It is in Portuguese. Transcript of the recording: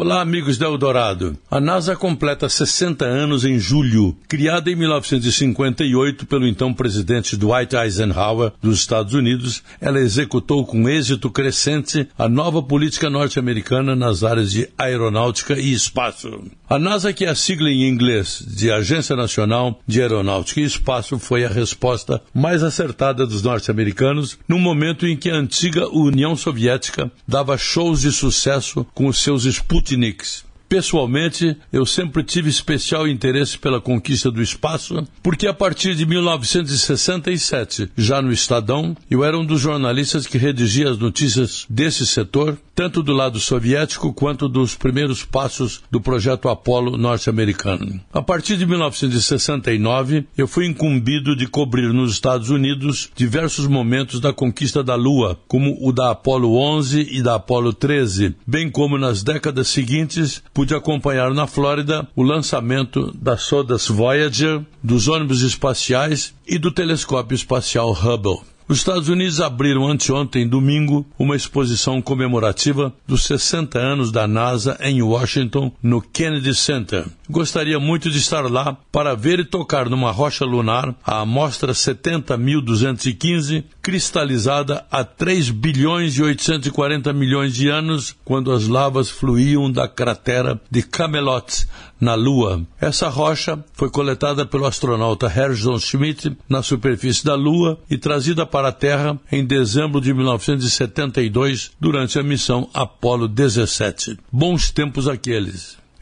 Olá, amigos da Eldorado. A NASA completa 60 anos em julho. Criada em 1958 pelo então presidente Dwight Eisenhower dos Estados Unidos, ela executou com êxito crescente a nova política norte-americana nas áreas de aeronáutica e espaço. A NASA, que é a sigla em inglês de Agência Nacional de Aeronáutica e Espaço, foi a resposta mais acertada dos norte-americanos no momento em que a antiga União Soviética dava shows de sucesso com os seus Sputnik Sputniks. Pessoalmente, eu sempre tive especial interesse pela conquista do espaço, porque a partir de 1967, já no Estadão, eu era um dos jornalistas que redigia as notícias desse setor, tanto do lado soviético quanto dos primeiros passos do projeto Apollo norte-americano. A partir de 1969, eu fui incumbido de cobrir nos Estados Unidos diversos momentos da conquista da Lua, como o da Apollo 11 e da Apollo 13, bem como nas décadas seguintes pude acompanhar na Flórida o lançamento das sodas Voyager, dos ônibus espaciais e do telescópio espacial Hubble. Os Estados Unidos abriram anteontem, domingo, uma exposição comemorativa dos 60 anos da NASA em Washington, no Kennedy Center. Gostaria muito de estar lá para ver e tocar numa rocha lunar a amostra 70.215, cristalizada há 3 bilhões e 840 milhões de anos, quando as lavas fluíam da cratera de Camelot, na Lua. Essa rocha foi coletada pelo astronauta Harrison Schmitt na superfície da Lua e trazida para a Terra em dezembro de 1972 durante a missão Apollo 17. Bons tempos aqueles.